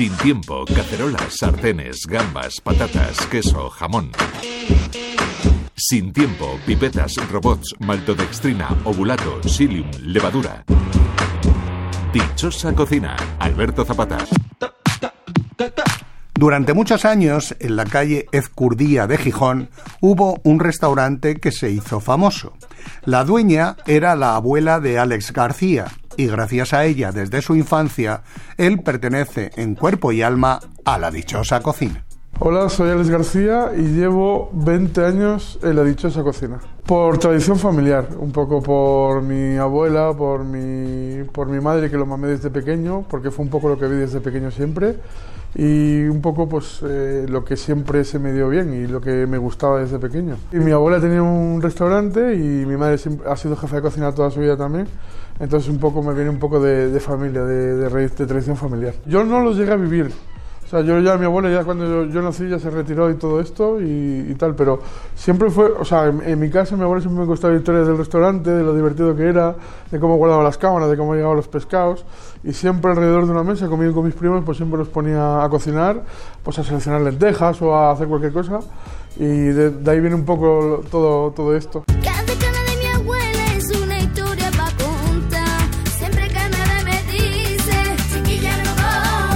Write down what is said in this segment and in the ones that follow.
Sin tiempo, cacerolas, sartenes, gambas, patatas, queso, jamón. Sin tiempo, pipetas, robots, maltodextrina, ovulato, psyllium, levadura. Dichosa cocina, Alberto Zapata. Durante muchos años, en la calle Ezcurdía de Gijón, hubo un restaurante que se hizo famoso. La dueña era la abuela de Alex García, y gracias a ella, desde su infancia, él pertenece en cuerpo y alma a la dichosa cocina. Hola, soy Alex García y llevo 20 años en la dichosa cocina. Por tradición familiar, un poco por mi abuela, por mi, por mi madre que lo mamé desde pequeño, porque fue un poco lo que vi desde pequeño siempre y un poco pues eh, lo que siempre se me dio bien y lo que me gustaba desde pequeño. Y mi abuela tenía un restaurante y mi madre ha sido jefa de cocina toda su vida también, entonces un poco me viene un poco de, familia, de, tradición familiar. Yo no lo llegué a vivir, o sea, yo ya, mi abuela ya cuando yo, nací ya se retiró y todo esto y, tal, pero siempre fue, o sea, en, mi casa mi abuela siempre me contaba historias del restaurante, de lo divertido que era, de cómo guardaba las cámaras, de cómo llegaban los pescados y siempre alrededor de una mesa, comiendo con mis primos, pues siempre los ponía a cocinar, pues a seleccionar lentejas o a hacer cualquier cosa y de, de ahí viene un poco todo, todo esto.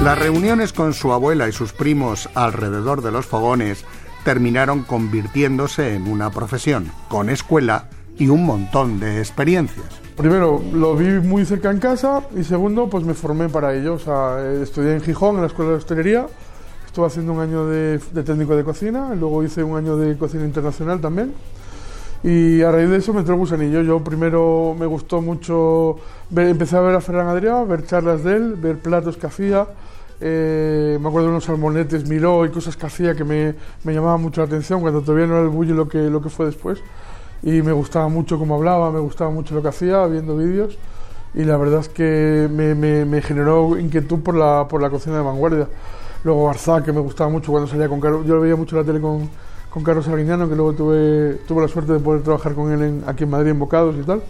Las reuniones con su abuela y sus primos alrededor de los fogones terminaron convirtiéndose en una profesión, con escuela y un montón de experiencias. Primero, lo vi muy cerca en casa y segundo, pues me formé para ello. O sea, estudié en Gijón, en la Escuela de Hostelería, estuve haciendo un año de, técnico de cocina, luego hice un año de cocina internacional también. Y a raíz de eso me entró el gusanillo. Yo primero me gustó mucho, empecé a ver a Ferran Adrià, ver charlas de él, ver platos que hacía, eh, me acuerdo de unos salmonetes Miró y cosas que hacía que me, me llamaban mucho la atención cuando todavía no era el bullo lo que, lo que fue después. Y me gustaba mucho cómo hablaba, me gustaba mucho lo que hacía viendo vídeos. Y la verdad es que me, me, generó inquietud por la, por la cocina de vanguardia. Luego Barzá, que me gustaba mucho cuando salía con Carlos. Yo veía mucho la tele con, con Carlos Arguiñano, que luego tuve, tuve la suerte de poder trabajar con él aquí en Madrid en Bocados y tal.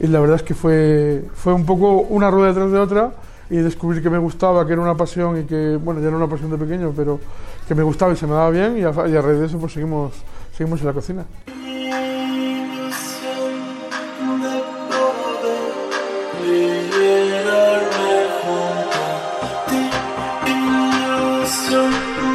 Y la verdad es que fue, fue un poco una rueda detrás de otra y descubrir que me gustaba, que era una pasión y que, bueno, ya era una pasión de pequeño, pero que me gustaba y se me daba bien y a, raíz de eso pues seguimos, seguimos en la cocina.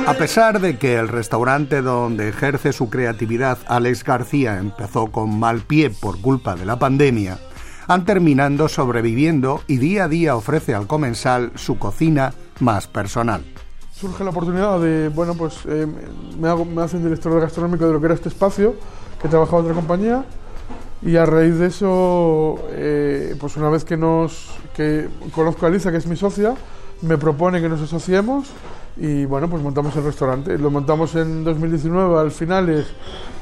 A pesar de que el restaurante donde ejerce su creatividad Alex García empezó con mal pie por culpa de la pandemia, han terminando sobreviviendo y día a día ofrece al comensal su cocina más personal. Surge la oportunidad de, bueno, pues eh, me, hago, me hacen director gastronómico de lo que era este espacio, que trabajaba en otra compañía, y a raíz de eso, eh, pues una vez que nos que conozco a Lisa, que es mi socia, me propone que nos asociemos y bueno, pues montamos el restaurante. Lo montamos en 2019, al final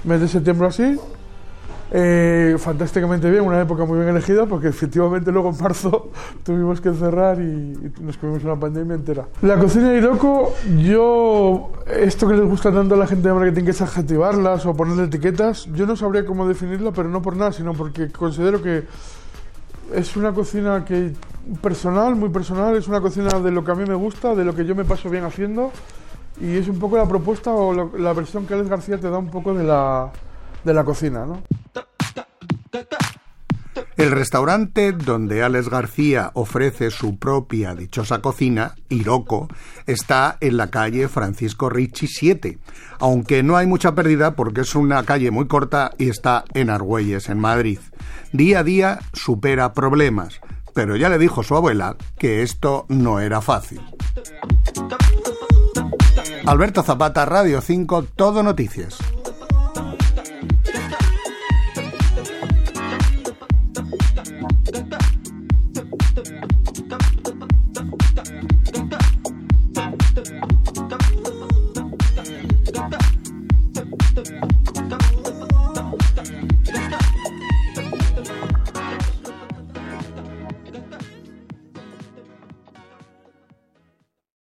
mes de septiembre así, eh, fantásticamente bien, una época muy bien elegida porque efectivamente luego en marzo tuvimos que cerrar y, nos comimos una pandemia entera. La cocina de Iroko, yo, esto que les gusta tanto a la gente de marketing que es adjetivarlas o ponerle etiquetas, yo no sabría cómo definirla, pero no por nada, sino porque considero que es una cocina que personal, muy personal, es una cocina de lo que a mí me gusta, de lo que yo me paso bien haciendo y es un poco la propuesta o la, versión que Alex García te da un poco de la, de la cocina, ¿no? El restaurante donde Alex García ofrece su propia dichosa cocina, Iroko, está en la calle Francisco Ricci 7, aunque no hay mucha pérdida porque es una calle muy corta y está en Argüelles, en Madrid. Día a día supera problemas, pero ya le dijo su abuela que esto no era fácil. Alberto Zapata, Radio 5, Todo Noticias.